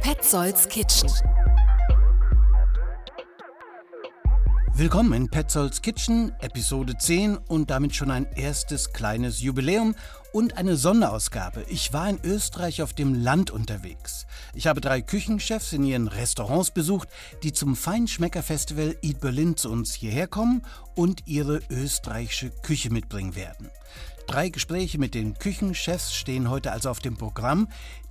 Petzolds Kitchen. Willkommen in Petzolds Kitchen, Episode 10 und damit schon ein erstes kleines Jubiläum und eine Sonderausgabe. Ich war in Österreich auf dem Land unterwegs. Ich habe drei Küchenchefs in ihren Restaurants besucht, die zum Feinschmecker-Festival Eat Berlin zu uns hierher kommen und ihre österreichische Küche mitbringen werden. Drei Gespräche mit den Küchenchefs stehen heute also auf dem Programm.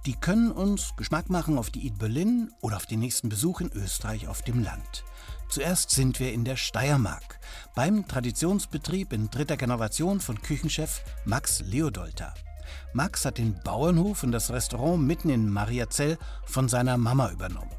Die können uns Geschmack machen auf die Eat Berlin oder auf den nächsten Besuch in Österreich auf dem Land. Zuerst sind wir in der Steiermark, beim Traditionsbetrieb in dritter Generation von Küchenchef Max Leodolter. Max hat den Bauernhof und das Restaurant mitten in Mariazell von seiner Mama übernommen.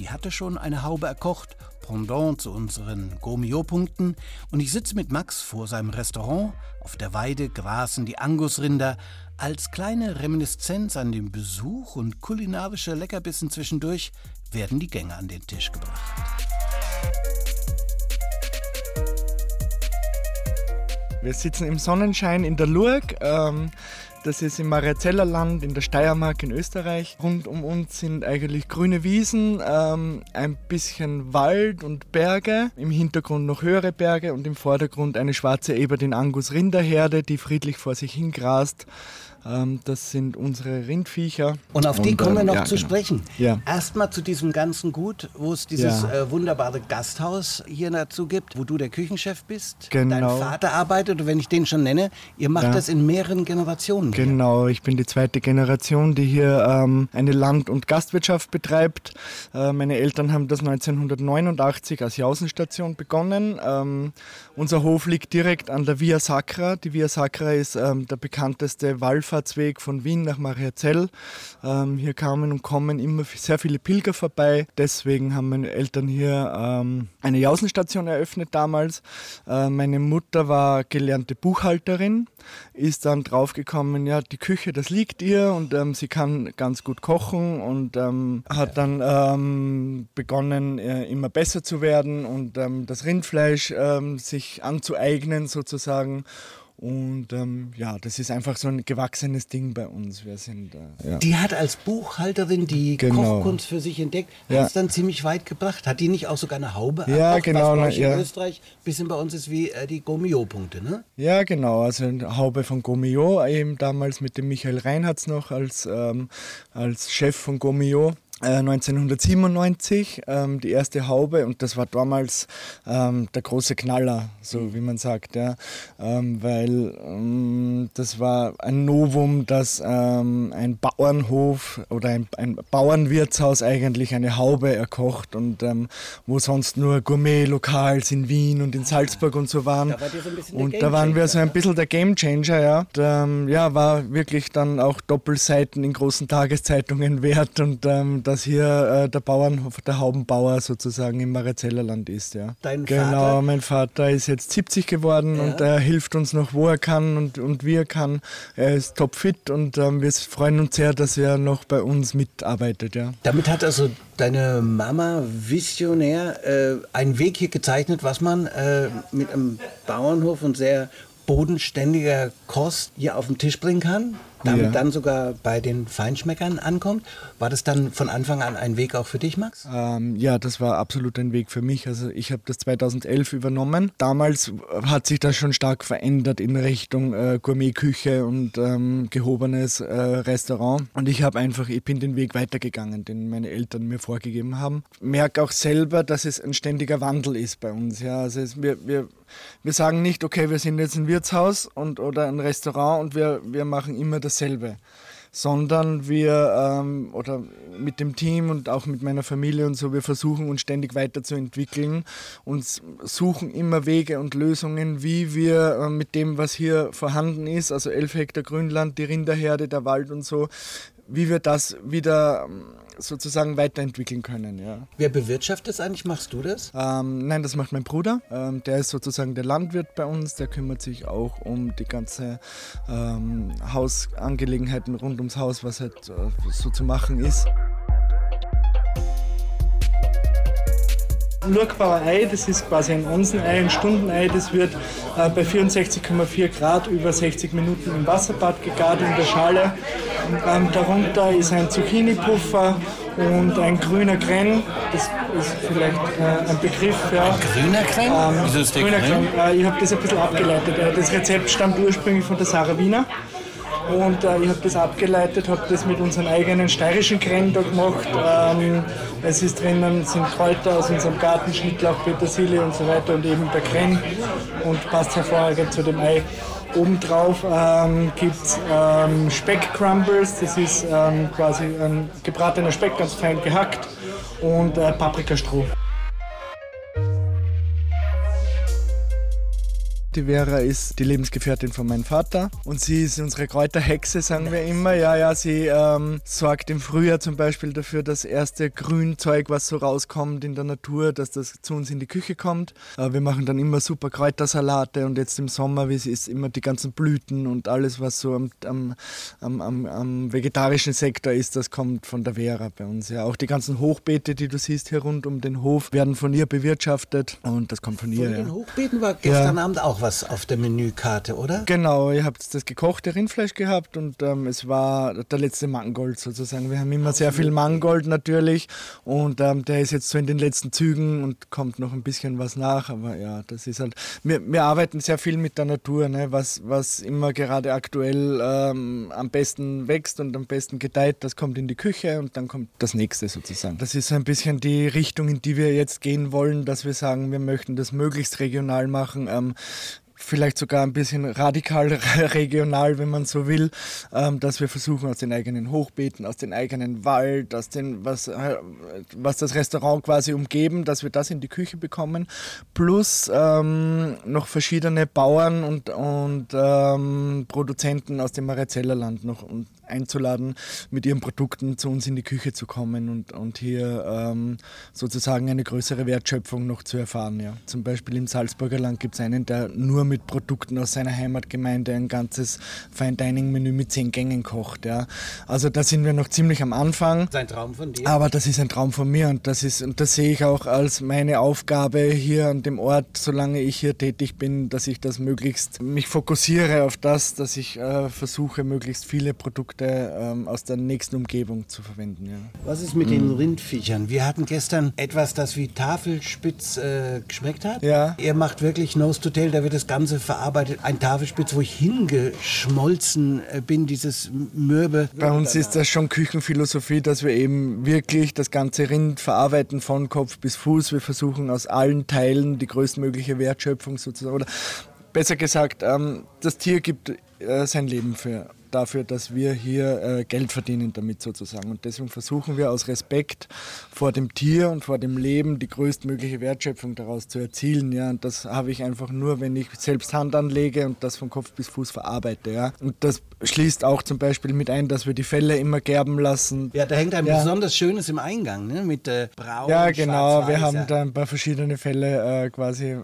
Die hatte schon eine Haube erkocht, Pendant zu unseren Gourmillot-Punkten, und ich sitze mit Max vor seinem Restaurant. Auf der Weide grasen die Angusrinder. Als kleine Reminiszenz an den Besuch und kulinarische Leckerbissen zwischendurch werden die Gänge an den Tisch gebracht. Wir sitzen im Sonnenschein in der Lurg. Ähm, das ist im Mariazeller Land in der Steiermark in Österreich. Rund um uns sind eigentlich grüne Wiesen, ähm, ein bisschen Wald und Berge. Im Hintergrund noch höhere Berge und im Vordergrund eine schwarze Eber, Angus Rinderherde, die friedlich vor sich hingrast. Ähm, das sind unsere Rindviecher. Und auf die und, kommen wir noch ja, zu genau. sprechen. Ja. Erstmal zu diesem ganzen Gut, wo es dieses Ja. äh, wunderbare Gasthaus hier dazu gibt, wo du der Küchenchef bist. Genau. Dein Vater arbeitet, und wenn ich den schon nenne, ihr macht Ja. das in mehreren Generationen. hier. Genau, ich bin die zweite Generation, die hier ähm, eine Land- und Gastwirtschaft betreibt. Äh, meine Eltern haben das 1989 als Jausenstation begonnen. Ähm, unser Hof liegt direkt an der Via Sacra. Die Via Sacra ist ähm, der bekannteste Wallfahrtsweg von Wien nach Mariazell. Ähm, hier kamen und kommen immer sehr viele Pilger vorbei. Deswegen haben meine Eltern hier ähm, eine Jausenstation eröffnet damals. Äh, meine Mutter war gelernte Buchhalterin, ist dann draufgekommen, ja, die Küche, das liegt ihr und ähm, sie kann ganz gut kochen und ähm, hat dann ähm, begonnen, äh, immer besser zu werden und ähm, das Rindfleisch sich anzueignen sozusagen. Und ähm, ja, das ist einfach so ein gewachsenes Ding bei uns. Wir sind äh, ja. Die hat als Buchhalterin die Genau. Kochkunst für sich entdeckt, Ja. hat es dann ziemlich weit gebracht. Hat die nicht auch sogar eine Haube Ja, erkocht, genau, was euch ja. in Österreich ein bisschen bei uns ist wie äh, die Gourmillot-Punkte, ne? Ja, genau. Also eine Haube von Gomio, eben damals mit dem Michael Reinhardt noch als, ähm, als Chef von Gomio. Äh, 1997 ähm, die erste Haube und das war damals ähm, der große Knaller, so wie man sagt, ja. ähm, weil ähm, das war ein Novum, dass ähm, ein Bauernhof oder ein, ein Bauernwirtshaus eigentlich eine Haube erkocht und ähm, wo sonst nur Gourmet-Lokals in Wien und in Salzburg und so waren. Da ihr so und da waren wir so ein bisschen der Gamechanger, ja. Und, ja, war wirklich dann auch Doppelseiten in großen Tageszeitungen wert und dass hier äh, der Bauernhof, der Haubenbauer sozusagen im Marizellerland ist, ja. Dein genau, Vater? mein Vater ist jetzt 70 geworden Ja. und er hilft uns noch, wo er kann und, und wie er kann. Er ist topfit und ähm, wir freuen uns sehr, dass er noch bei uns mitarbeitet, ja. Damit hat also deine Mama visionär äh, einen Weg hier gezeichnet, was man äh, mit einem Bauernhof und sehr bodenständiger Kost hier auf den Tisch bringen kann, damit Ja. dann sogar bei den Feinschmeckern ankommt. War das dann von Anfang an ein Weg auch für dich, Max? Ähm, ja, das war absolut ein Weg für mich. Also ich habe das 2011 übernommen. Damals hat sich das schon stark verändert in Richtung äh, Gourmetküche und ähm, gehobenes äh, Restaurant. Und ich habe einfach, ich bin den Weg weitergegangen, den meine Eltern mir vorgegeben haben. Merke auch selber, dass es ein ständiger Wandel ist bei uns. Ja, also es, wir, wir, wir sagen nicht, okay, wir sind jetzt ein Wirtshaus und, oder ein Restaurant und wir, wir machen immer dasselbe sondern wir ähm, oder mit dem Team und auch mit meiner Familie und so, wir versuchen uns ständig weiterzuentwickeln und suchen immer Wege und Lösungen, wie wir äh, mit dem, was hier vorhanden ist, also 11 Hektar Grünland, die Rinderherde, der Wald und so, wie wir das wieder ähm, sozusagen weiterentwickeln können. Ja. Wer bewirtschaftet es eigentlich? Machst du das? Ähm, nein, das macht mein Bruder. Ähm, der ist sozusagen der Landwirt bei uns. Der kümmert sich auch um die ganze ähm, Hausangelegenheiten rund ums Haus, was halt äh, so zu machen ist. Lurkbauer-Ei, das ist quasi ein Onsenei, ein Stundenei. Das wird äh, bei 64,4 Grad über 60 Minuten im Wasserbad gegart in der Schale. Ähm, darunter ist ein Zucchini-Puffer und ein grüner Kren. Das ist vielleicht äh, ein Begriff. Ja. Ein grüner Kren? Ähm, Wieso ist der grüner Kren? Äh, ich habe das ein bisschen abgeleitet. Äh, das Rezept stammt ursprünglich von der Sarah Wiener. Und äh, ich habe das abgeleitet, habe das mit unseren eigenen steirischen Kren da gemacht. Ähm, es ist drinnen, sind Kräuter aus unserem Garten, Schnittlauch, Petersilie und so weiter und eben der Kren und passt hervorragend zu dem Ei. Obendrauf ähm, gibt es ähm, Speck-Crumbles, das ist ähm, quasi ein gebratener Speck, ganz fein gehackt und äh, Paprikastroh. Die Vera ist die Lebensgefährtin von meinem Vater und sie ist unsere Kräuterhexe, sagen wir immer. Ja, ja, sie ähm, sorgt im Frühjahr zum Beispiel dafür, dass erste Grünzeug, was so rauskommt in der Natur, dass das zu uns in die Küche kommt. Äh, wir machen dann immer super Kräutersalate und jetzt im Sommer, wie es ist, immer die ganzen Blüten und alles, was so am, am, am, am vegetarischen Sektor ist, das kommt von der Vera bei uns. Ja, auch die ganzen Hochbeete, die du siehst hier rund um den Hof, werden von ihr bewirtschaftet und das kommt von, ihr. Von den ja. Hochbeeten war gestern ja. Abend auch was auf der Menükarte, oder? Genau, ihr habt das gekochte Rindfleisch gehabt und ähm, es war der letzte Mangold sozusagen. Wir haben immer sehr viel Mangold natürlich und ähm, der ist jetzt so in den letzten Zügen und kommt noch ein bisschen was nach. Aber ja, das ist halt, wir, wir arbeiten sehr viel mit der Natur, ne? was, was immer gerade aktuell ähm, am besten wächst und am besten gedeiht, das kommt in die Küche und dann kommt das nächste sozusagen. Das ist ein bisschen die Richtung, in die wir jetzt gehen wollen, dass wir sagen, wir möchten das möglichst regional machen. Ähm, vielleicht sogar ein bisschen radikal regional, wenn man so will, ähm, dass wir versuchen aus den eigenen Hochbeeten, aus dem eigenen Wald, aus den, was, äh, was das Restaurant quasi umgeben, dass wir das in die Küche bekommen, plus ähm, noch verschiedene Bauern und, und ähm, Produzenten aus dem Marizellerland noch und einzuladen, mit ihren Produkten zu uns in die Küche zu kommen und, und hier ähm, sozusagen eine größere Wertschöpfung noch zu erfahren. Ja. Zum Beispiel im Salzburger Land gibt es einen, der nur mit Produkten aus seiner Heimatgemeinde ein ganzes Fine Dining Menü mit zehn Gängen kocht. Ja. Also da sind wir noch ziemlich am Anfang. Das ist ein Traum von dir. Aber das ist ein Traum von mir und das ist und das sehe ich auch als meine Aufgabe hier an dem Ort, solange ich hier tätig bin, dass ich das möglichst mich fokussiere auf das, dass ich äh, versuche, möglichst viele Produkte Produkte ähm, aus der nächsten Umgebung zu verwenden. Ja. Was ist mit mhm. den Rindviechern? Wir hatten gestern etwas, das wie Tafelspitz äh, geschmeckt hat. Ja. Er macht wirklich Nose to Tail, da wird das Ganze verarbeitet. Ein Tafelspitz, wo ich hingeschmolzen äh, bin, dieses Mürbe. Bei uns ist das schon Küchenphilosophie, dass wir eben wirklich das ganze Rind verarbeiten von Kopf bis Fuß. Wir versuchen aus allen Teilen die größtmögliche Wertschöpfung sozusagen. Oder besser gesagt, ähm, das Tier gibt äh, sein Leben für dafür, dass wir hier äh, Geld verdienen damit sozusagen. Und deswegen versuchen wir aus Respekt vor dem Tier und vor dem Leben die größtmögliche Wertschöpfung daraus zu erzielen. Ja. Und das habe ich einfach nur, wenn ich selbst Hand anlege und das von Kopf bis Fuß verarbeite. Ja. Und das schließt auch zum Beispiel mit ein, dass wir die Felle immer gerben lassen. Ja, da hängt ein ja. besonders Schönes im Eingang, ne? mit äh, Braun. Ja, genau. Wir haben da ein paar verschiedene Fälle äh, quasi äh,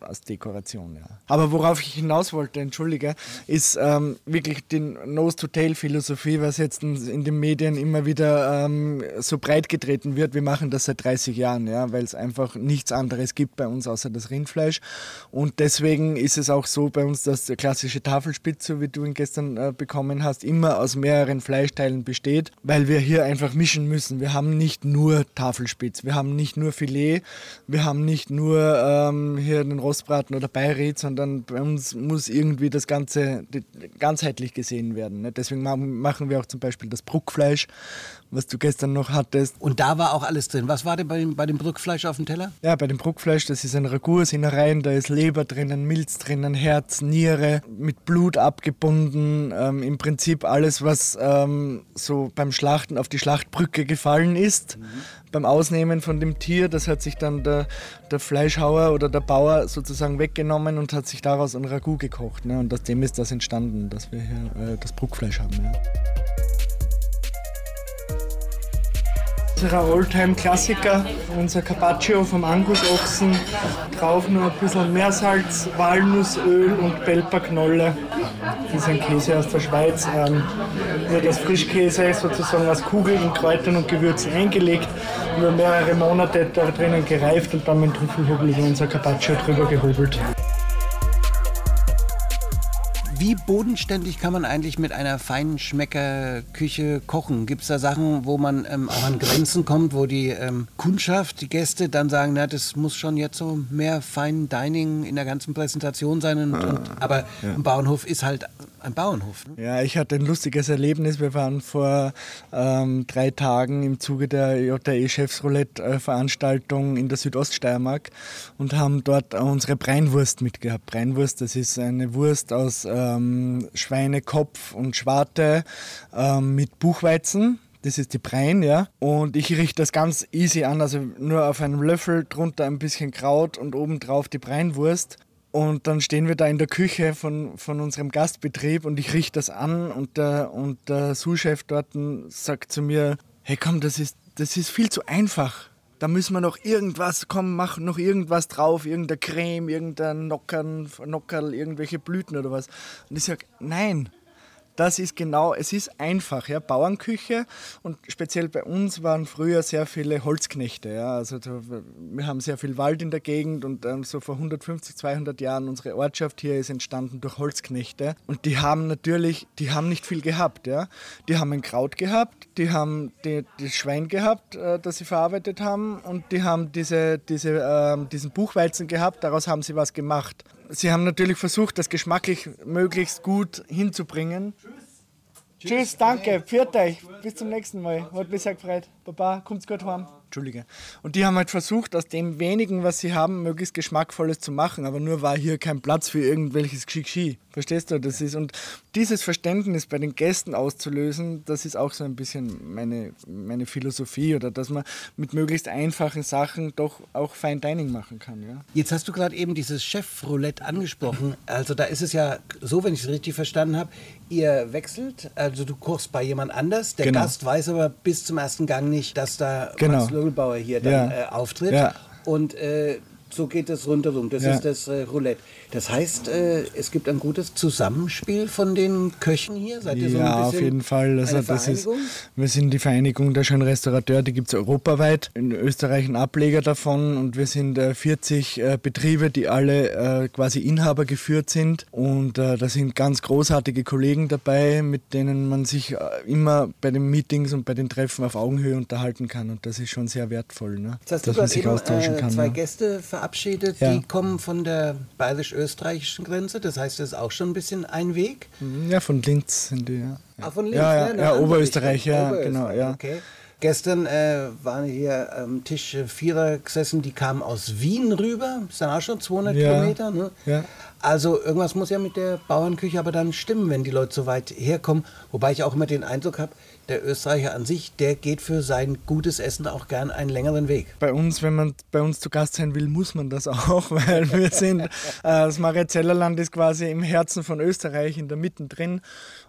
als Dekoration. Ja. Aber worauf ich hinaus wollte, entschuldige, ist ähm, wirklich den Nose-to-Tail-Philosophie, was jetzt in den Medien immer wieder ähm, so breit getreten wird. Wir machen das seit 30 Jahren, ja, weil es einfach nichts anderes gibt bei uns außer das Rindfleisch. Und deswegen ist es auch so bei uns, dass der klassische Tafelspitz, so wie du ihn gestern äh, bekommen hast, immer aus mehreren Fleischteilen besteht, weil wir hier einfach mischen müssen. Wir haben nicht nur Tafelspitz, wir haben nicht nur Filet, wir haben nicht nur ähm, hier den Rostbraten oder Beiret, sondern bei uns muss irgendwie das Ganze ganzheitlich gesehen gesehen werden. Ne? Deswegen machen wir auch zum Beispiel das Bruckfleisch, was du gestern noch hattest. Und da war auch alles drin. Was war denn bei, bei dem Bruckfleisch auf dem Teller? Ja, bei dem Bruckfleisch, das ist ein Ragout aus Innereien, da ist Leber drinnen, Milz drinnen, Herz, Niere, mit Blut abgebunden. Ähm, Im Prinzip alles, was ähm, so beim Schlachten auf die Schlachtbrücke gefallen ist. Mhm. Beim Ausnehmen von dem Tier, das hat sich dann der, der Fleischhauer oder der Bauer sozusagen weggenommen und hat sich daraus ein Ragout gekocht. Ne? Und aus dem ist das entstanden, dass wir hier äh, das Bruckfleisch haben. Ja. Unser Oldtime-Klassiker, unser Carpaccio vom Angusochsen. Drauf nur ein bisschen Meersalz, Walnussöl und Belperknolle. Das ist ein Käse aus der Schweiz. Ähm, als Frischkäse sozusagen aus Kugeln, in Kräutern und Gewürzen eingelegt, über mehrere Monate da drinnen gereift und dann mit Trüffelhobel über unser Carpaccio drüber gehobelt. Wie bodenständig kann man eigentlich mit einer feinen Schmeckerküche kochen? Gibt es da Sachen, wo man ähm, auch an Grenzen kommt, wo die ähm, Kundschaft, die Gäste dann sagen, na, das muss schon jetzt so mehr Fine Dining in der ganzen Präsentation sein. Und, ah, und, aber ja. ein Bauernhof ist halt ein Bauernhof. Ne? Ja, ich hatte ein lustiges Erlebnis. Wir waren vor ähm, drei Tagen im Zuge der JE Chefsroulette-Veranstaltung in der Südoststeiermark und haben dort unsere Breinwurst mitgehabt. Breinwurst, das ist eine Wurst aus ähm, Schweinekopf und Schwarte ähm, mit Buchweizen. Das ist die Brein, ja. Und ich richte das ganz easy an, also nur auf einem Löffel, drunter ein bisschen Kraut und obendrauf die Breinwurst. Und dann stehen wir da in der Küche von, von unserem Gastbetrieb und ich richte das an und der, und der Sous-Chef dort sagt zu mir, hey komm, das ist, das ist viel zu einfach. Da müssen wir noch irgendwas, komm, mach noch irgendwas drauf, irgendeine Creme, irgendein Nockerl, irgendwelche Blüten oder was. Und ich sage, nein, das ist genau, es ist einfach, ja, Bauernküche und speziell bei uns waren früher sehr viele Holzknechte, ja, also wir haben sehr viel Wald in der Gegend und ähm, so vor 150, 200 Jahren unsere Ortschaft hier ist entstanden durch Holzknechte und die haben natürlich, die haben nicht viel gehabt, ja, die haben ein Kraut gehabt, die haben die, das Schwein gehabt, äh, das sie verarbeitet haben und die haben diese, diese, äh, diesen Buchweizen gehabt, daraus haben sie was gemacht Sie haben natürlich versucht, das geschmacklich möglichst gut hinzubringen. Tschüss, Tschüss danke, pfiat euch, bis zum nächsten Mal. Hat mich sehr gefreut. Baba, kommt's gut heim. Entschuldige. Und die haben halt versucht, aus dem wenigen, was sie haben, möglichst geschmackvolles zu machen. Aber nur war hier kein Platz für irgendwelches Gschi. Verstehst du? Das ist, und dieses Verständnis bei den Gästen auszulösen, das ist auch so ein bisschen meine, meine Philosophie oder dass man mit möglichst einfachen Sachen doch auch Fine Dining machen kann. Ja? Jetzt hast du gerade eben dieses Chef-Roulette angesprochen. Also da ist es ja so, wenn ich es richtig verstanden habe, ihr wechselt, also du kochst bei jemand anders, der genau. Gast weiß aber bis zum ersten Gang nicht, dass da genau. Max Lögelbauer hier dann ja. äh, auftritt. Ja. Und äh, so geht es rundherum. Das ja. ist das äh, Roulette. Das heißt, äh, es gibt ein gutes Zusammenspiel von den Köchen hier? Seid ihr so ja, auf jeden Fall. Also das ist, wir sind die Vereinigung der schönen Restaurateur, die gibt es europaweit. In Österreich ein Ableger davon und wir sind äh, 40 äh, Betriebe, die alle äh, quasi Inhaber geführt sind. Und äh, da sind ganz großartige Kollegen dabei, mit denen man sich immer bei den Meetings und bei den Treffen auf Augenhöhe unterhalten kann. Und das ist schon sehr wertvoll, ne? dass man sich austauschen kann. zwei ja. Gäste verabschiedet, ja. die kommen von der bayerisch österreichischen Grenze. Das heißt, das ist auch schon ein bisschen ein Weg. Mhm, ja, von Linz sind die, ja. Ah, von Linz, ja, ja, ne? ja Oberösterreich, ja, Oberösterreich, genau, ja. Okay. Gestern äh, waren hier am Tisch Vierer gesessen, die kamen aus Wien rüber. Das sind auch schon 200 ja, Kilometer. Ne? Ja. Also irgendwas muss ja mit der Bauernküche aber dann stimmen, wenn die Leute so weit herkommen. Wobei ich auch immer den Eindruck habe, der Österreicher an sich, der geht für sein gutes Essen auch gern einen längeren Weg. Bei uns, wenn man bei uns zu Gast sein will, muss man das auch, weil wir sind, äh, das Mariazellerland ist quasi im Herzen von Österreich, in der Mitte drin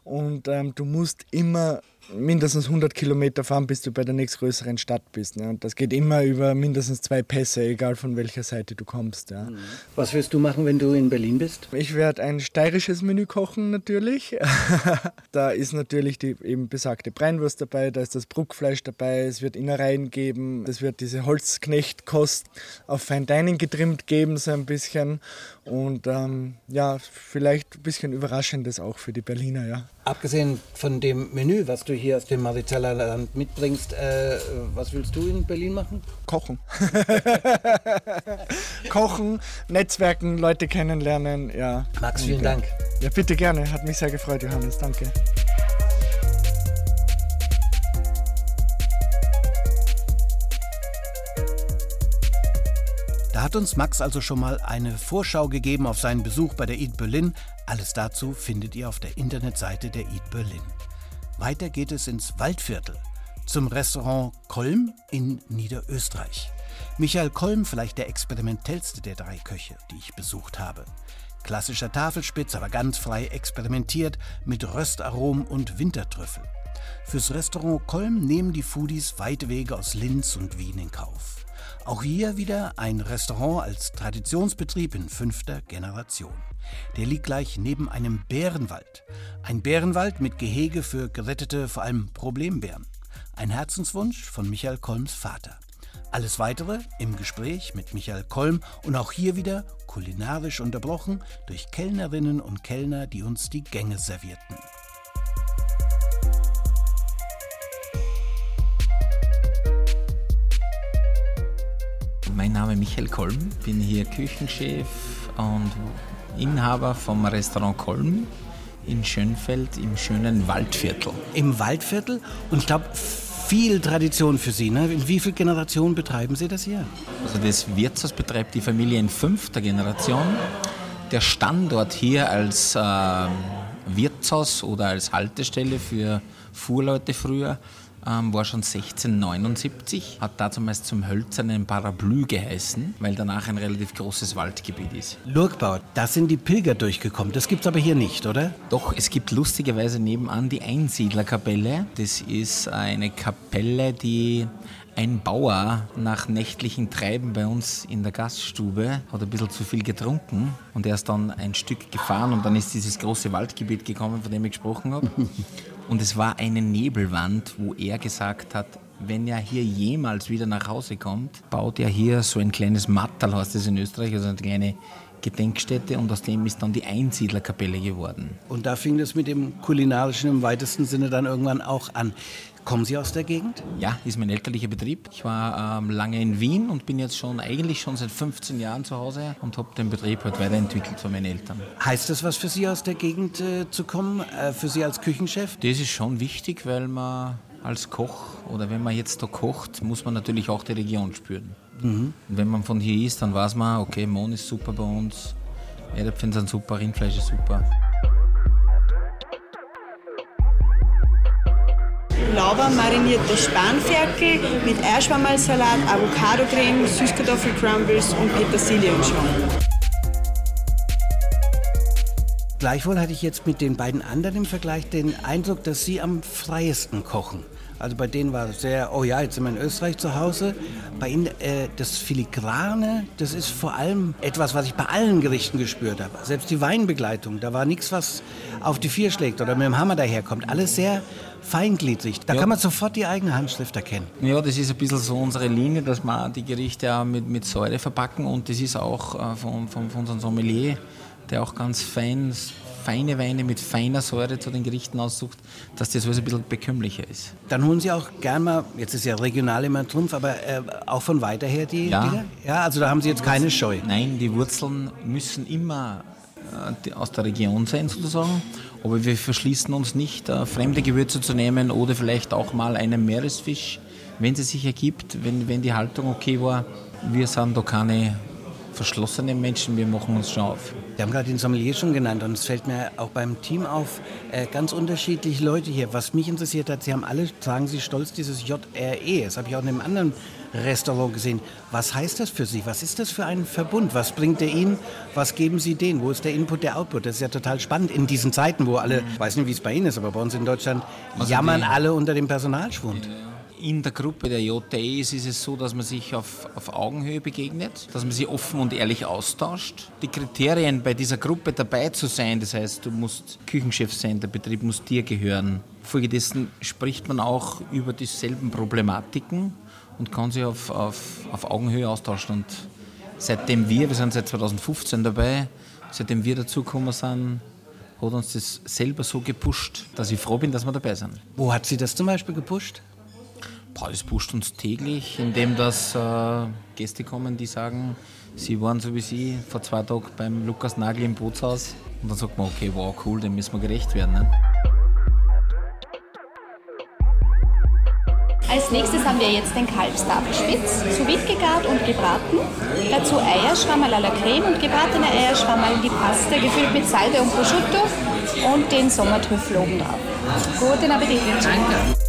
und ähm, du musst immer mindestens 100 Kilometer fahren, bis du bei der nächstgrößeren Stadt bist. Ne? Und das geht immer über mindestens zwei Pässe, egal von welcher Seite du kommst. Ja. Mhm. Was wirst du machen, wenn du in Berlin bist? Ich werde ein steirisches Menü kochen natürlich. da ist natürlich die eben besagte Breinwurst dabei, da ist das Bruckfleisch dabei, es wird Innereien geben, es wird diese Holzknechtkost auf Fine Dining getrimmt geben, so ein bisschen. Und ähm, ja, vielleicht ein bisschen Überraschendes auch für die Berliner, ja. Abgesehen von dem Menü, was du hier aus dem Marizellerland mitbringst, äh, was willst du in Berlin machen? Kochen. Kochen, Netzwerken, Leute kennenlernen, ja. Max, vielen Und, Dank. Ja, bitte gerne. Hat mich sehr gefreut, Johannes. Danke. Hat uns Max also schon mal eine Vorschau gegeben auf seinen Besuch bei der Eat Berlin. Alles dazu findet ihr auf der Internetseite der Eat Berlin. Weiter geht es ins Waldviertel, zum Restaurant Kolm in Niederösterreich. Michael Kolm vielleicht der experimentellste der drei Köche, die ich besucht habe. Klassischer Tafelspitz, aber ganz frei experimentiert mit Röstaromen und Wintertrüffel. Fürs Restaurant Kolm nehmen die Foodies weite Wege aus Linz und Wien in Kauf. Auch hier wieder ein Restaurant als Traditionsbetrieb in fünfter Generation. Der liegt gleich neben einem Bärenwald. Ein Bärenwald mit Gehege für gerettete, vor allem Problembären. Ein Herzenswunsch von Michael Kolms Vater. Alles weitere im Gespräch mit Michael Kolm und auch hier wieder kulinarisch unterbrochen durch Kellnerinnen und Kellner, die uns die Gänge servierten. Mein Name ist Michael Kolm, bin hier Küchenchef und Inhaber vom Restaurant Kolm in Schönfeld im schönen Waldviertel. Im Waldviertel und ich glaube viel Tradition für Sie. Ne? In wie viel Generationen betreiben Sie das hier? Also das Wirtshaus betreibt die Familie in fünfter Generation. Der Standort hier als äh, Wirtshaus oder als Haltestelle für Fuhrleute früher ähm, war schon 1679, hat damals zum hölzernen Parapluie geheißen, weil danach ein relativ großes Waldgebiet ist. Lurkbau, da sind die Pilger durchgekommen. Das gibt es aber hier nicht, oder? Doch, es gibt lustigerweise nebenan die Einsiedlerkapelle. Das ist eine Kapelle, die ein Bauer nach nächtlichen Treiben bei uns in der Gaststube hat ein bisschen zu viel getrunken und er ist dann ein Stück gefahren und dann ist dieses große Waldgebiet gekommen, von dem ich gesprochen habe. Und es war eine Nebelwand, wo er gesagt hat, wenn er hier jemals wieder nach Hause kommt, baut er hier so ein kleines Mattal, heißt das in Österreich, also eine kleine Gedenkstätte und aus dem ist dann die Einsiedlerkapelle geworden. Und da fing es mit dem kulinarischen im weitesten Sinne dann irgendwann auch an. Kommen Sie aus der Gegend? Ja, ist mein elterlicher Betrieb. Ich war ähm, lange in Wien und bin jetzt schon eigentlich schon seit 15 Jahren zu Hause und habe den Betrieb halt weiterentwickelt von meinen Eltern. Heißt das was für Sie aus der Gegend äh, zu kommen, äh, für Sie als Küchenchef? Das ist schon wichtig, weil man als Koch oder wenn man jetzt da kocht, muss man natürlich auch die Region spüren. Mhm. Und wenn man von hier ist, dann weiß man, okay, Mohn ist super bei uns, Erdäpfel sind super, Rindfleisch ist super. Lauber marinierte Spanferkel mit Eierschwammerlsalat, Avocado-Creme, Süßkartoffel-Crumbles und Petersilienschaum. Gleichwohl hatte ich jetzt mit den beiden anderen im Vergleich den Eindruck, dass sie am freiesten kochen. Also bei denen war es sehr, oh ja, jetzt sind wir in Österreich zu Hause. Bei ihnen äh, das Filigrane, das ist vor allem etwas, was ich bei allen Gerichten gespürt habe. Selbst die Weinbegleitung, da war nichts, was auf die Vier schlägt oder mit dem Hammer daherkommt. Alles sehr feingliedrig. Da ja. kann man sofort die eigene Handschrift erkennen. Ja, das ist ein bisschen so unsere Linie, dass wir die Gerichte auch mit, mit Säure verpacken und das ist auch äh, von, von, von unserem Sommelier, der auch ganz fein feine Weine mit feiner Säure zu den Gerichten aussucht, dass das alles ein bisschen bekömmlicher ist. Dann holen Sie auch gern mal, jetzt ist ja regional immer ein Trumpf, aber äh, auch von weiter her die ja. Dinge? Ja, also da haben Sie jetzt keine Scheu. Nein, die Wurzeln müssen immer äh, aus der Region sein sozusagen, aber wir verschließen uns nicht, äh, fremde Gewürze zu nehmen oder vielleicht auch mal einen Meeresfisch, wenn es sich ergibt, wenn, wenn die Haltung okay war. Wir sind da keine verschlossenen Menschen, wir machen uns schon auf. Sie haben gerade den Sommelier schon genannt und es fällt mir auch beim Team auf, äh, ganz unterschiedliche Leute hier. Was mich interessiert hat, Sie haben alle, sagen Sie stolz, dieses JRE. Das habe ich auch in einem anderen Restaurant gesehen. Was heißt das für Sie? Was ist das für ein Verbund? Was bringt er Ihnen? Was geben Sie denen? Wo ist der Input, der Output? Das ist ja total spannend in diesen Zeiten, wo alle, ich weiß nicht, wie es bei Ihnen ist, aber bei uns in Deutschland also jammern alle unter dem Personalschwund. Ja in der Gruppe der JTEs ist es so, dass man sich auf, auf Augenhöhe begegnet, dass man sich offen und ehrlich austauscht. Die Kriterien bei dieser Gruppe dabei zu sein, das heißt, du musst Küchenchef sein, der Betrieb muss dir gehören. Folgedessen spricht man auch über dieselben Problematiken und kann sich auf, auf, auf Augenhöhe austauschen. Und seitdem wir, wir sind seit 2015 dabei, seitdem wir dazugekommen sind, hat uns das selber so gepusht, dass ich froh bin, dass wir dabei sind. Wo hat Sie das zum Beispiel gepusht? Das pusht uns täglich, indem dass äh, Gäste kommen, die sagen, sie waren so wie Sie vor zwei Tagen beim Lukas Nagel im Bootshaus. Und dann sagt man, okay, wow, cool, dem müssen wir gerecht werden. Ne? Als nächstes haben wir jetzt den Kalbstafelspitz, sous gegart und gebraten. Dazu Eierschwammerl à la Creme und gebratene Eierschwammerl in die Paste, gefüllt mit Salbe und Prosciutto und den Sommertrüffel oben drauf. Guten Appetit. Danke.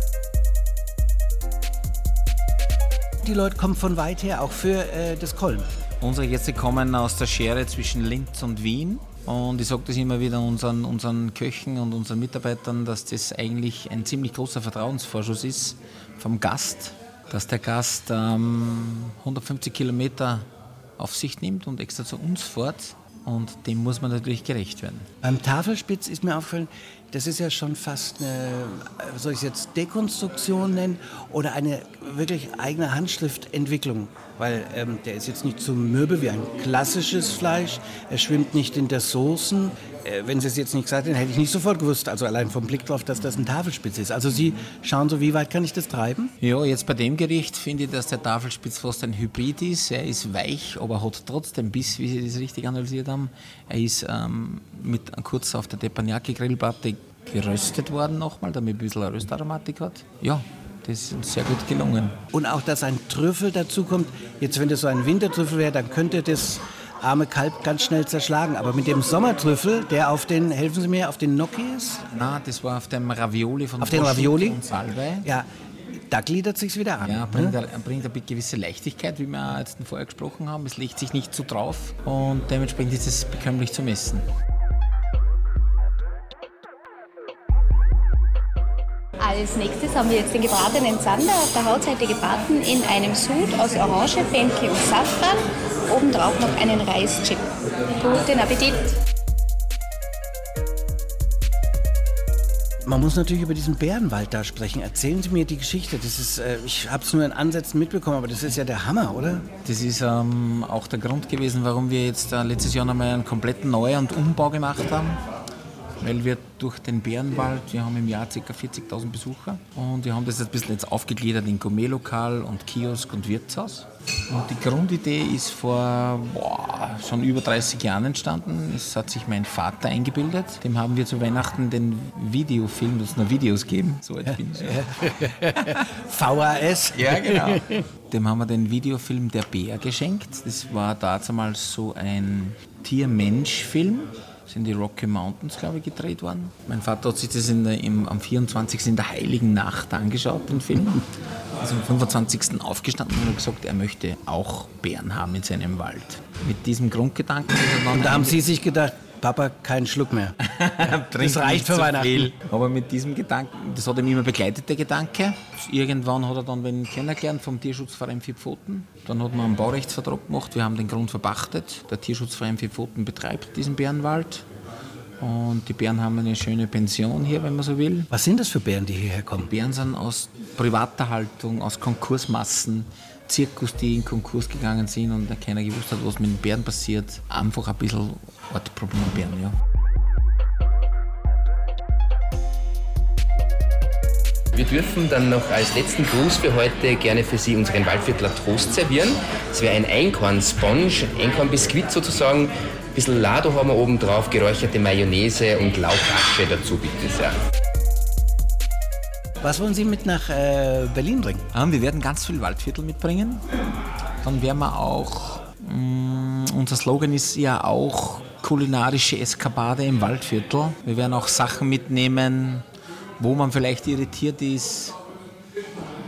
Die Leute kommen von weit her, auch für äh, das Kolm. Unsere Gäste kommen aus der Schere zwischen Linz und Wien. Und ich sage das immer wieder unseren, unseren Köchen und unseren Mitarbeitern, dass das eigentlich ein ziemlich großer Vertrauensvorschuss ist vom Gast, dass der Gast ähm, 150 Kilometer auf sich nimmt und extra zu uns fährt. Und dem muss man natürlich gerecht werden. Beim Tafelspitz ist mir aufgefallen, das ist ja schon fast eine, soll ich es jetzt Dekonstruktion nennen oder eine wirklich eigene Handschriftentwicklung. Weil ähm, der ist jetzt nicht so mürbe wie ein klassisches Fleisch. Er schwimmt nicht in der Soßen. Äh, wenn Sie es jetzt nicht gesagt hätten, hätte ich nicht sofort gewusst. Also allein vom Blick drauf, dass das ein Tafelspitz ist. Also Sie schauen so, wie weit kann ich das treiben? Ja, jetzt bei dem Gericht finde ich, dass der Tafelspitz fast ein Hybrid ist. Er ist weich, aber hat trotzdem Biss, wie Sie das richtig analysiert haben. Er ist ähm, mit kurz auf der Teppanyaki-Grillplatte geröstet worden nochmal, damit ein bisschen Röstaromatik hat. Ja, das ist uns sehr gut gelungen. Und auch, dass ein Trüffel dazu kommt. Jetzt, wenn das so ein Wintertrüffel wäre, dann könnte das arme Kalb ganz schnell zerschlagen. Aber mit dem Sommertrüffel, der auf den, helfen Sie mir, auf den Gnocchi ist? Na, das war auf dem Ravioli von Auf den Ravioli? und Salbei. Ja, da gliedert sich's wieder an. Ja, bringt, ne? eine, bringt eine gewisse Leichtigkeit, wie wir jetzt vorher gesprochen haben. Es legt sich nicht zu drauf und dementsprechend ist es bekömmlich zum Essen. Als nächstes haben wir jetzt den gebratenen Zander auf der Hautseite gebraten in einem Sud aus Orange, Fenchel und Safran. Obendrauf noch einen Reischip. Guten Appetit! Man muss natürlich über diesen Bärenwald da sprechen. Erzählen Sie mir die Geschichte. Das ist, äh, ich habe es nur in Ansätzen mitbekommen, aber das ist ja der Hammer, oder? Das ist ähm, auch der Grund gewesen, warum wir jetzt äh, letztes Jahr nochmal einen kompletten Neu- und Umbau gemacht haben. Weil wir durch den Bärenwald, wir haben im Jahr ca. 40.000 Besucher und wir haben das jetzt ein bisschen jetzt aufgegliedert in Gourmetlokal und Kiosk und Wirtshaus. Und die Grundidee ist vor boah, schon über 30 Jahren entstanden. Es hat sich mein Vater eingebildet. Dem haben wir zu Weihnachten den Videofilm, das nur Videos geben. So alt bin ich. VHS. Ja, genau. Dem haben wir den Videofilm Der Bär geschenkt. Das war damals so ein Tier-Mensch-Film. In die Rocky Mountains, glaube ich, gedreht worden. Mein Vater hat sich das der, im, am 24. in der Heiligen Nacht angeschaut, den Film. Ist am 25. aufgestanden und hat gesagt, er möchte auch Bären haben in seinem Wald. Mit diesem Grundgedanken Und da haben Sie sich gedacht, Papa, keinen Schluck mehr. das reicht für Weihnachten. Aber mit diesem Gedanken, das hat ihm immer begleitet, der Gedanke. Irgendwann hat er dann wen kennengelernt vom Tierschutzverein Vier Pfoten. Dann hat man einen Baurechtsvertrag gemacht, wir haben den Grund verpachtet. Der Tierschutzverein Vier Pfoten betreibt diesen Bärenwald. Und die Bären haben eine schöne Pension hier, wenn man so will. Was sind das für Bären, die hierher kommen? Bären sind aus privater Haltung, aus Konkursmassen, Zirkus, die in Konkurs gegangen sind und keiner gewusst hat, was mit den Bären passiert. Einfach ein bisschen Ortproblem an Bären, ja. Wir dürfen dann noch als letzten Gruß für heute gerne für Sie unseren Waldviertler Toast servieren. Das wäre ein Einkorn-Sponge, Einkorn-Biskuit sozusagen. Ein bisschen Lado haben wir oben drauf, geräucherte Mayonnaise und Lauchasche dazu, bitte sehr. Was wollen Sie mit nach äh, Berlin bringen? Ähm, wir werden ganz viel Waldviertel mitbringen. Dann werden wir auch, mh, unser Slogan ist ja auch kulinarische Eskapade im Waldviertel. Wir werden auch Sachen mitnehmen, wo man vielleicht irritiert ist.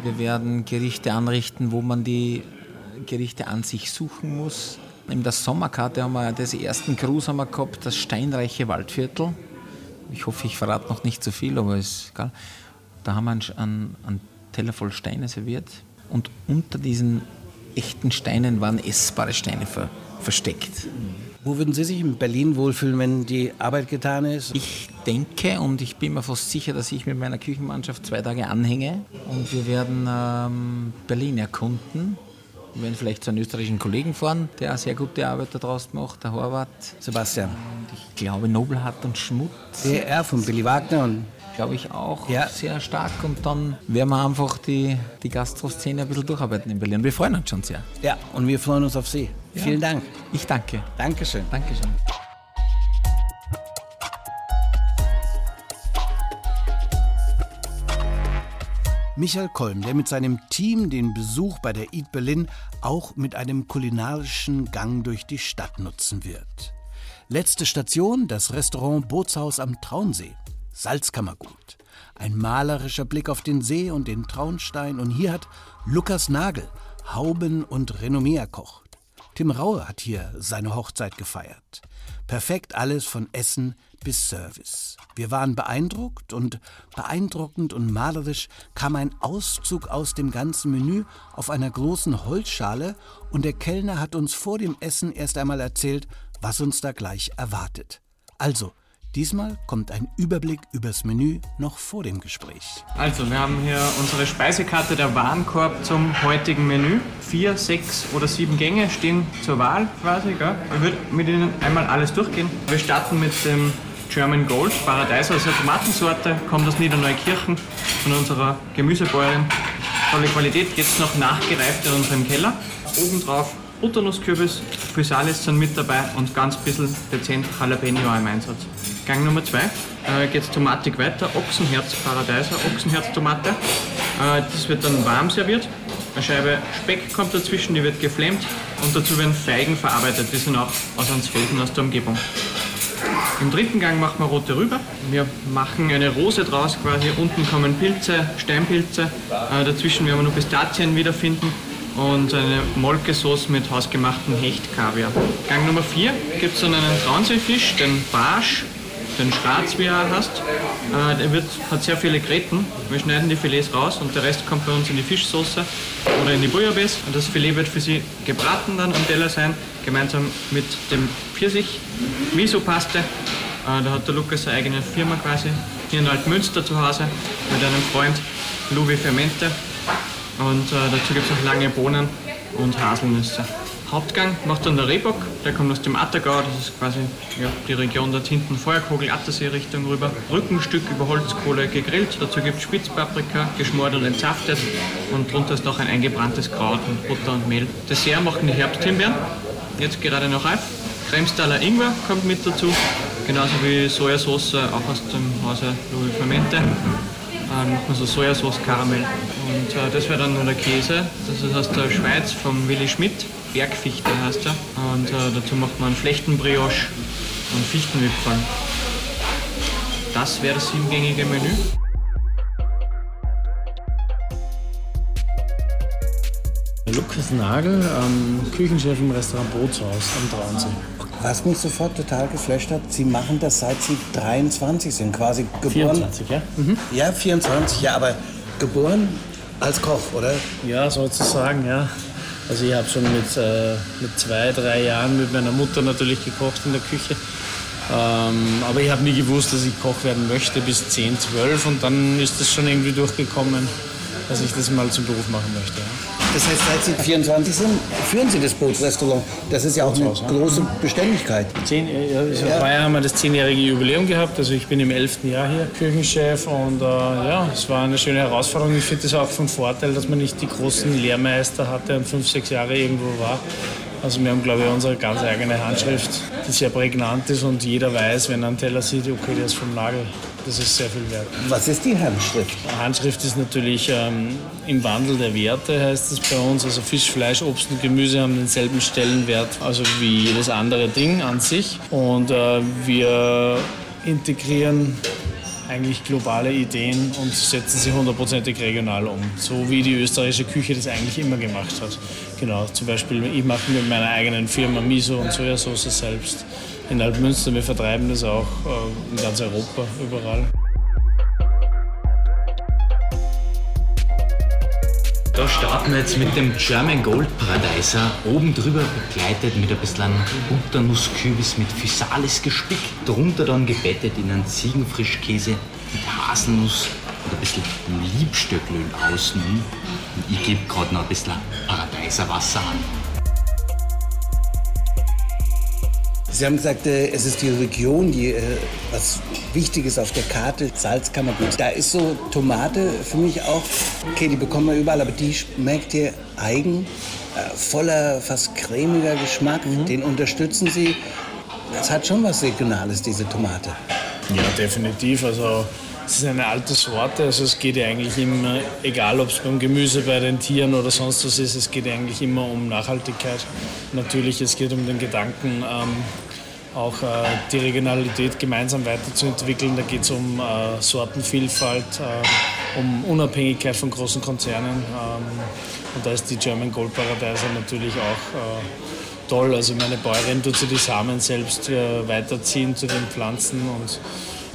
Wir werden Gerichte anrichten, wo man die Gerichte an sich suchen muss. In der Sommerkarte haben wir das ersten Cruise haben wir gehabt, das steinreiche Waldviertel. Ich hoffe, ich verrate noch nicht zu viel, aber ist egal. Da haben wir einen, einen, Teller voll Steine serviert und unter diesen echten Steinen waren essbare Steine ver, versteckt. Wo würden Sie sich in Berlin wohlfühlen, wenn die Arbeit getan ist? Ich denke und ich bin mir fast sicher, dass ich mit meiner Küchenmannschaft zwei Tage anhänge und wir werden ähm, Berlin erkunden. Wir werden vielleicht zu einem österreichischen Kollegen fahren, der eine sehr gute Arbeit da draußen macht, der Horvath. Sebastian. Und ich glaube Nobelhart und Schmutz, DR von Billy Wagner und glaube ich auch Ja. sehr stark. Und dann werden wir einfach die, die Gastro-Szene ein bisschen durcharbeiten in Berlin. Wir freuen uns schon sehr. ja, und wir freuen uns auf Sie. Vielen Dank. Ich danke. Dankeschön. Dankeschön. Michael Kolm, der mit seinem Team den Besuch bei der Eat Berlin auch mit einem kulinarischen Gang durch die Stadt nutzen wird. Letzte Station das Restaurant Bootshaus am Traunsee. Salzkammergut. Ein malerischer Blick auf den See und den Traunstein. Und hier hat Lukas Nagel Hauben und Renommee erkocht. Tim Raue hat hier seine Hochzeit gefeiert. Perfekt alles von Essen bis Service. Wir waren beeindruckt und beeindruckend und malerisch kam ein Auszug aus dem ganzen Menü auf einer großen Holzschale und der Kellner hat uns vor dem Essen erst einmal erzählt, was uns da gleich erwartet. Also Diesmal kommt ein Überblick übers Menü noch vor dem Gespräch. Also, wir haben hier unsere Speisekarte der Warenkorb zum heutigen Menü. Vier, sechs oder sieben Gänge stehen zur Wahl quasi. Gell? Ich würde mit Ihnen einmal alles durchgehen. Wir starten mit dem German Gold, Paradeiser aus der Tomatensorte, kommt aus Niederneukirchen von unserer Gemüsebäuerin. Tolle Qualität, jetzt noch nachgereift in unserem Keller. Obendrauf Butternusskürbis, Physalis sind mit dabei und ganz bisschen dezent Jalapeno im Einsatz. Gang Nummer 2 äh, geht es Tomatik weiter, Ochsenherz Paradeiser, Ochsenherz-Tomate. Äh, das wird dann warm serviert. Eine Scheibe Speck kommt dazwischen, die wird geflammt und dazu werden Feigen verarbeitet, die sind auch aus Ansfelden aus der Umgebung. Im dritten Gang machen wir rote Rübe. Wir machen eine Rose draus quasi. Unten kommen Pilze, Steinpilze. Äh, dazwischen werden wir noch Pistazien wiederfinden und eine Molkesauce mit hausgemachten Hechtkaviar. Gang Nummer 4 gibt es dann einen Traunseefisch, den Barsch, den er heißt. Äh, der wird, hat sehr viele Gräten. Wir schneiden die Filets raus und der Rest kommt bei uns in die Fischsoße oder in die Bouillabaisse. Und das Filet wird für Sie gebraten dann am Teller sein, gemeinsam mit dem Pfirsich, Miso-Paste. Äh, da hat der Lukas seine eigene Firma quasi hier in Altmünster zu Hause mit einem Freund, Louis Fermente. Und äh, dazu gibt es noch lange Bohnen und Haselnüsse. Hauptgang macht dann der Rehbock, der kommt aus dem Attergau, das ist quasi ja, die Region dort hinten, Feuerkogel, Attersee Richtung rüber. Rückenstück über Holzkohle gegrillt, dazu gibt es Spitzpaprika, geschmort und entzaftet und drunter ist noch ein eingebranntes Kraut mit Butter und Mehl. Dessert machen die Herbsthimbeeren, jetzt gerade noch reif. Cremestaler Ingwer kommt mit dazu, genauso wie Sojasauce, auch aus dem Hause Louis Fermente. Dann machen wir so Sojasauce Karamell. Und äh, das wäre dann nur der Käse. Das ist aus der Schweiz vom Willi Schmidt. Bergfichte heißt er. Und äh, dazu macht man Flechtenbrioche und Fichtenwipfel. Das wäre das siebengängige Menü. Lukas Nagel, ähm, Küchenchef im Restaurant Bootshaus am Traunsee. Was mich sofort total geflasht hat, Sie machen das seit Sie 23 sind, quasi geboren. 24, ja? Ja, 24, ja, aber geboren als Koch, oder? Ja, sozusagen, ja. Also ich habe schon mit, äh, mit zwei, drei Jahren mit meiner Mutter natürlich gekocht in der Küche. Ähm, aber ich habe nie gewusst, dass ich Koch werden möchte bis 10, 12 und dann ist das schon irgendwie durchgekommen, dass ich das mal zum Beruf machen möchte. Ja. Das heißt, seit Sie 24 sind, führen Sie das Bootsrestaurant. Das ist ja auch eine ja. große Beständigkeit. Zehn, ja, also Heuer haben wir das zehnjährige Jubiläum gehabt, also ich bin im elften Jahr hier Küchenchef und äh, ja, es war eine schöne Herausforderung. Ich finde es auch von Vorteil, dass man nicht die großen Lehrmeister hatte und fünf, sechs Jahre irgendwo war. Also wir haben, glaube ich, unsere ganz eigene Handschrift, die sehr prägnant ist und jeder weiß, wenn er einen Teller sieht, okay, der ist vom Nagel. Das ist sehr viel wert. Was ist die Handschrift? Handschrift ist natürlich ähm, im Wandel der Werte, heißt es bei uns. Also Fisch, Fleisch, Obst und Gemüse haben denselben Stellenwert also wie jedes andere Ding an sich. Und äh, wir integrieren eigentlich globale Ideen und setzen sie hundertprozentig regional um. So wie die österreichische Küche das eigentlich immer gemacht hat. Genau, zum Beispiel, ich mache mit meiner eigenen Firma Miso und Sojasauce selbst in Altmünster. Wir vertreiben das auch äh, in ganz Europa, überall. Da starten wir jetzt mit dem German Gold Paradeiser. Oben drüber begleitet mit ein bisschen Butternusskürbis mit Physalis gespickt. Drunter dann gebettet in einen Ziegenfrischkäse mit Haselnuss und ein bisschen Liebstöckeln außenrum. Und ich gebe gerade noch ein bisschen Paradeiserwasser an. Sie haben gesagt, äh, es ist die Region, die äh, was Wichtiges auf der Karte, Salzkammergut. Da ist so Tomate für mich auch, okay, die bekommen wir überall, aber die schmeckt hier eigen, äh, voller, fast cremiger Geschmack. Den unterstützen Sie. Das hat schon was Regionales, diese Tomate. Ja, definitiv. Also es ist eine alte Sorte, also es geht ja eigentlich immer, egal ob es beim Gemüse, bei den Tieren oder sonst was ist, es geht ja eigentlich immer um Nachhaltigkeit. Natürlich, es geht um den Gedanken, ähm, auch äh, die Regionalität gemeinsam weiterzuentwickeln. Da geht es um äh, Sortenvielfalt, äh, um Unabhängigkeit von großen Konzernen. Ähm, und da ist die German Gold Paradeiser natürlich auch äh, toll. Also meine Bäuerin tut sie die Samen selbst äh, weiterziehen zu den Pflanzen und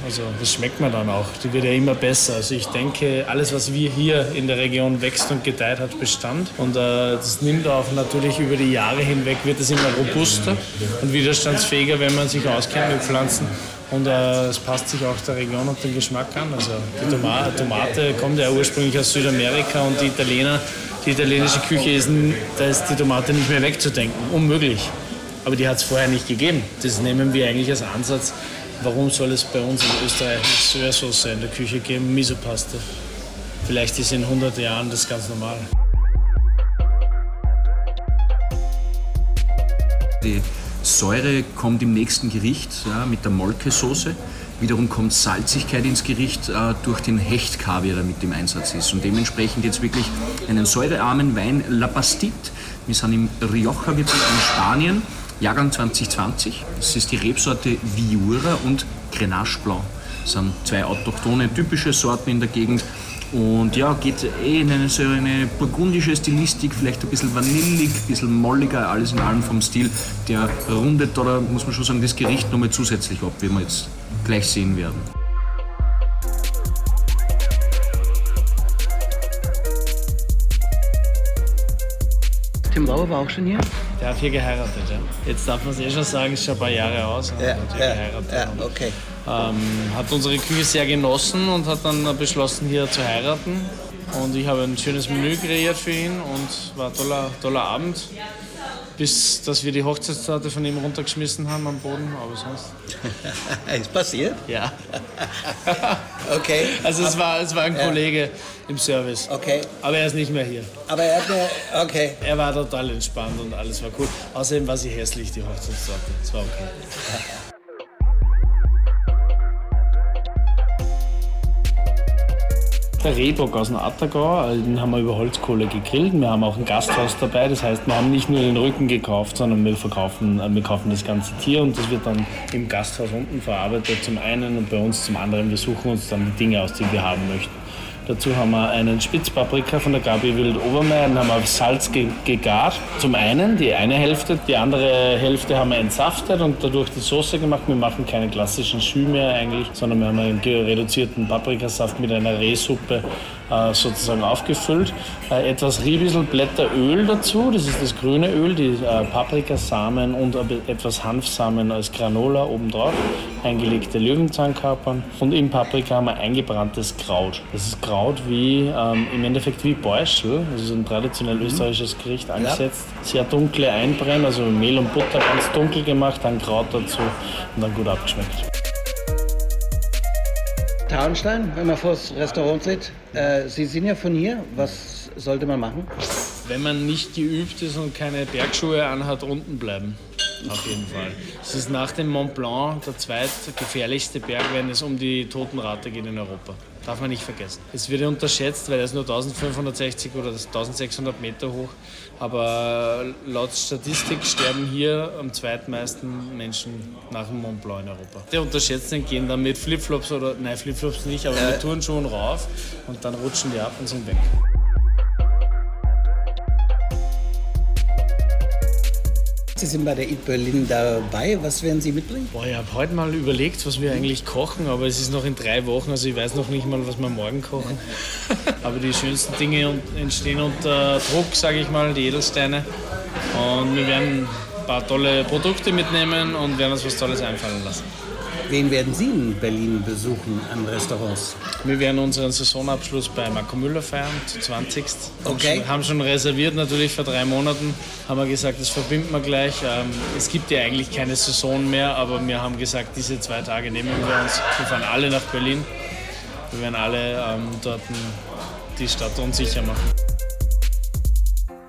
also das schmeckt man dann auch. Die wird ja immer besser. Also ich denke, alles, was wir hier in der Region wächst und gedeiht, hat Bestand. Und äh, das nimmt auch natürlich über die Jahre hinweg, wird es immer robuster und widerstandsfähiger, wenn man sich auskennt mit Pflanzen. Und äh, es passt sich auch der Region und den Geschmack an. Also die Toma Tomate kommt ja ursprünglich aus Südamerika und die Italiener, die italienische Küche ist, da ist die Tomate nicht mehr wegzudenken. Unmöglich. Aber die hat es vorher nicht gegeben. Das nehmen wir eigentlich als Ansatz. Warum soll es bei uns in Österreich Sojasauce in der Küche geben, Misopaste? Vielleicht ist in 100 Jahren das ganz normal. Die Säure kommt im nächsten Gericht ja, mit der Molkesoße. Wiederum kommt Salzigkeit ins Gericht äh, durch den Hechtkaviar, der mit im Einsatz ist. Und dementsprechend jetzt wirklich einen säurearmen Wein La Bastide. Wir sind im Rioja-Wirtschaft in Spanien, Jahrgang 2020. Das ist die Rebsorte Viura und Grenache Blanc. Das sind zwei autochthone, typische Sorten in der Gegend. Und ja, geht eh in eine so eine burgundische Stilistik, vielleicht ein bisschen vanillig, ein bisschen molliger, alles in allem vom Stil. Der rundet oder muss man schon sagen, das Gericht nochmal zusätzlich ab, wie wir jetzt gleich sehen werden. Tim Lauer war auch schon hier? Der hat hier geheiratet, ja. Jetzt darf man es eh schon sagen, ist schon ein paar Jahre aus. Ja, hat hier ja, geheiratet. ja, okay. Ähm, hat unsere Küche sehr genossen und hat dann beschlossen, hier zu heiraten. Und ich habe ein schönes Menü kreiert für ihn und war ein toller, toller Abend. Bis dass wir die Hochzeitstorte von ihm runtergeschmissen haben am Boden, aber sonst. ist passiert? Ja. Okay. Also es war, es war ein Ja. Kollege im Service. Okay. Aber er ist nicht mehr hier. Aber er hat mir. Okay. Er war total entspannt und alles war cool. Außerdem war sie hässlich, die Hochzeitstorte. Es war okay. Der Rehbock aus dem Attergau, äh, den haben wir über Holzkohle gegrillt. Wir haben auch ein Gasthaus dabei, das heißt, wir haben nicht nur den Rücken gekauft, sondern wir, verkaufen, äh, wir kaufen das ganze Tier und das wird dann im Gasthaus unten verarbeitet zum einen und bei uns zum anderen. Wir suchen uns dann die Dinge aus, die wir haben möchten. Dazu haben wir einen Spitzpaprika von der Gabi Wild Obermeier, den haben wir auf Salz ge gegart. Zum einen die eine Hälfte, die andere Hälfte haben wir entsaftet und dadurch die Soße gemacht. Wir machen keine klassischen Schü mehr eigentlich, sondern wir haben einen reduzierten Paprikasaft mit einer Rehsuppe sozusagen aufgefüllt. Äh, etwas Riebissel Blätteröl dazu, das ist das grüne Öl, die äh, Paprikasamen und etwas Hanfsamen als Granola obendrauf, eingelegte Löwenzahnkapern und im Paprika haben wir eingebranntes Kraut. Das ist Kraut wie ähm, im Endeffekt wie Beuschel, also so ein traditionell österreichisches Gericht angesetzt. Sehr dunkle Einbrennen, also Mehl und Butter ganz dunkel gemacht, dann Kraut dazu und dann gut abgeschmeckt. Tarnstein, wenn man vor das Restaurant sieht. Äh, Sie sind ja von hier. Was sollte man machen? Wenn man nicht geübt ist und keine Bergschuhe anhat, unten bleiben. Auf jeden Fall. Es ist nach dem Mont Blanc der zweitgefährlichste Berg, wenn es um die Totenrate geht in Europa. Darf man nicht vergessen. Es wird unterschätzt, weil er ist nur 1560 oder 1600 Meter hoch. Aber laut Statistik sterben hier am zweitmeisten Menschen nach dem Mont Blanc in Europa. Die Unterschätzten gehen dann mit Flipflops oder, nein, Flipflops nicht, aber mit Turnschuhen rauf und dann rutschen die ab und sind weg. Sie sind bei der Eat Berlin dabei. Was werden Sie mitbringen? Boah, ich habe heute mal überlegt, was wir eigentlich kochen, aber es ist noch in drei Wochen, also ich weiß noch nicht mal, was wir morgen kochen. aber die schönsten Dinge entstehen unter Druck, sage ich mal, die Edelsteine. Und wir werden ein paar tolle Produkte mitnehmen und werden uns was Tolles einfallen lassen. Wen werden Sie in Berlin besuchen an Restaurants? Wir werden unseren Saisonabschluss bei Marco Müller feiern, zu 20. Haben Okay. schon- Haben schon reserviert, natürlich vor drei Monaten. Haben wir gesagt, das verbinden wir gleich. Ähm, Es gibt ja eigentlich keine Saison mehr, aber wir haben gesagt, diese zwei Tage nehmen wir uns. Wir fahren alle nach Berlin. Wir werden alle ähm, dort die Stadt unsicher machen.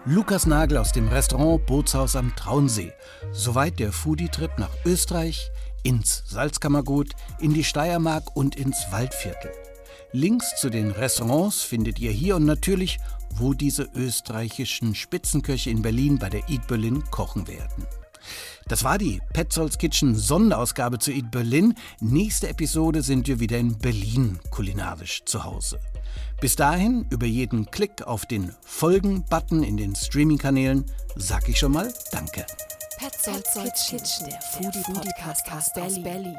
Lukas Nagel aus dem Restaurant Bootshaus am Traunsee. Soweit der Foodie-Trip nach Österreich, ins Salzkammergut, in die Steiermark und ins Waldviertel. Links zu den Restaurants findet ihr hier und natürlich, wo diese österreichischen Spitzenköche in Berlin bei der Eat Berlin kochen werden. Das war die Petzolds Kitchen Sonderausgabe zu Eat Berlin. Nächste Episode sind wir wieder in Berlin kulinarisch zu Hause. Bis dahin, über jeden Klick auf den Folgen-Button in den Streaming-Kanälen, sag ich schon mal Danke. Petzolds Kitchen, der Foodie-Podcast aus Berlin.